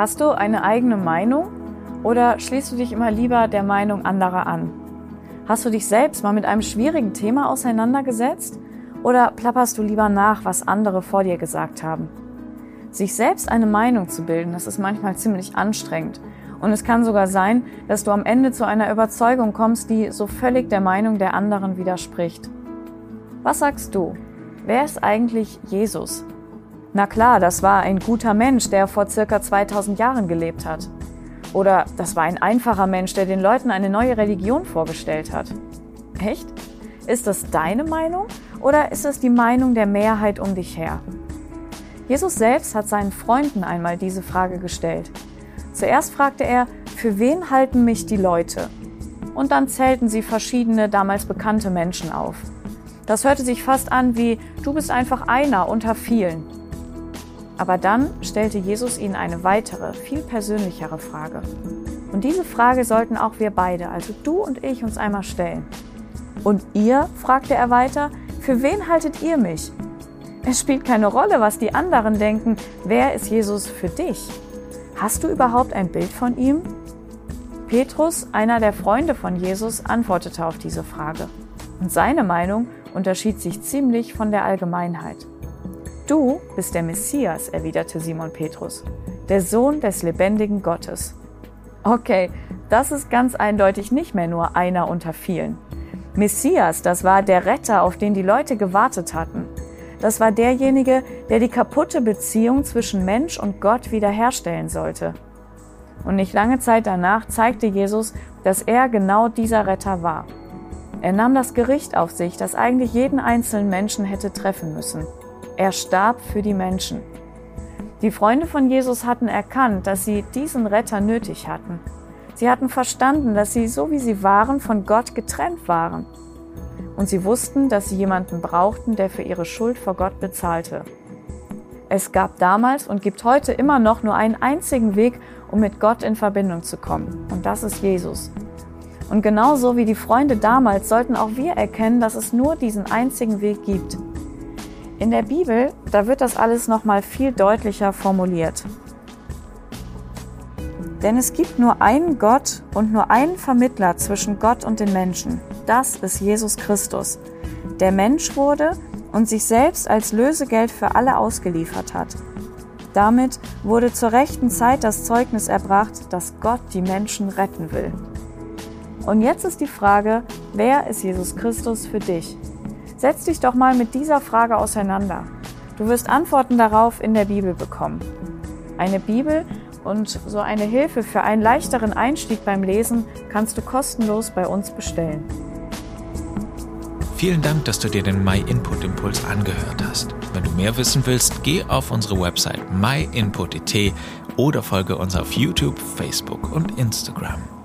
Hast du eine eigene Meinung oder schließt du dich immer lieber der Meinung anderer an? Hast du dich selbst mal mit einem schwierigen Thema auseinandergesetzt oder plapperst du lieber nach, was andere vor dir gesagt haben? Sich selbst eine Meinung zu bilden, das ist manchmal ziemlich anstrengend. Und es kann sogar sein, dass du am Ende zu einer Überzeugung kommst, die so völlig der Meinung der anderen widerspricht. Was sagst du? Wer ist eigentlich Jesus? Na klar, das war ein guter Mensch, der vor circa 2000 Jahren gelebt hat. Oder das war ein einfacher Mensch, der den Leuten eine neue Religion vorgestellt hat. Echt? Ist das deine Meinung oder ist das die Meinung der Mehrheit um dich her? Jesus selbst hat seinen Freunden einmal diese Frage gestellt. Zuerst fragte er, für wen halten mich die Leute? Und dann zählten sie verschiedene damals bekannte Menschen auf. Das hörte sich fast an wie, du bist einfach einer unter vielen. Aber dann stellte Jesus ihnen eine weitere, viel persönlichere Frage. Und diese Frage sollten auch wir beide, also du und ich, uns einmal stellen. Und ihr, fragte er weiter, für wen haltet ihr mich? Es spielt keine Rolle, was die anderen denken. Wer ist Jesus für dich? Hast du überhaupt ein Bild von ihm? Petrus, einer der Freunde von Jesus, antwortete auf diese Frage. Und seine Meinung unterschied sich ziemlich von der Allgemeinheit. Du bist der Messias, erwiderte Simon Petrus, der Sohn des lebendigen Gottes. Okay, das ist ganz eindeutig nicht mehr nur einer unter vielen. Messias, das war der Retter, auf den die Leute gewartet hatten. Das war derjenige, der die kaputte Beziehung zwischen Mensch und Gott wiederherstellen sollte. Und nicht lange Zeit danach zeigte Jesus, dass er genau dieser Retter war. Er nahm das Gericht auf sich, das eigentlich jeden einzelnen Menschen hätte treffen müssen. Er starb für die Menschen. Die Freunde von Jesus hatten erkannt, dass sie diesen Retter nötig hatten. Sie hatten verstanden, dass sie, so wie sie waren, von Gott getrennt waren. Und sie wussten, dass sie jemanden brauchten, der für ihre Schuld vor Gott bezahlte. Es gab damals und gibt heute immer noch nur einen einzigen Weg, um mit Gott in Verbindung zu kommen. Und das ist Jesus. Und genauso wie die Freunde damals sollten auch wir erkennen, dass es nur diesen einzigen Weg gibt. In der Bibel, da wird das alles noch mal viel deutlicher formuliert. Denn es gibt nur einen Gott und nur einen Vermittler zwischen Gott und den Menschen. Das ist Jesus Christus, der Mensch wurde und sich selbst als Lösegeld für alle ausgeliefert hat. Damit wurde zur rechten Zeit das Zeugnis erbracht, dass Gott die Menschen retten will. Und jetzt ist die Frage, wer ist Jesus Christus für dich? Setz dich doch mal mit dieser Frage auseinander. Du wirst Antworten darauf in der Bibel bekommen. Eine Bibel und so eine Hilfe für einen leichteren Einstieg beim Lesen kannst du kostenlos bei uns bestellen. Vielen Dank, dass du dir den My Input Impuls angehört hast. Wenn du mehr wissen willst, geh auf unsere Website myinput.it oder folge uns auf YouTube, Facebook und Instagram.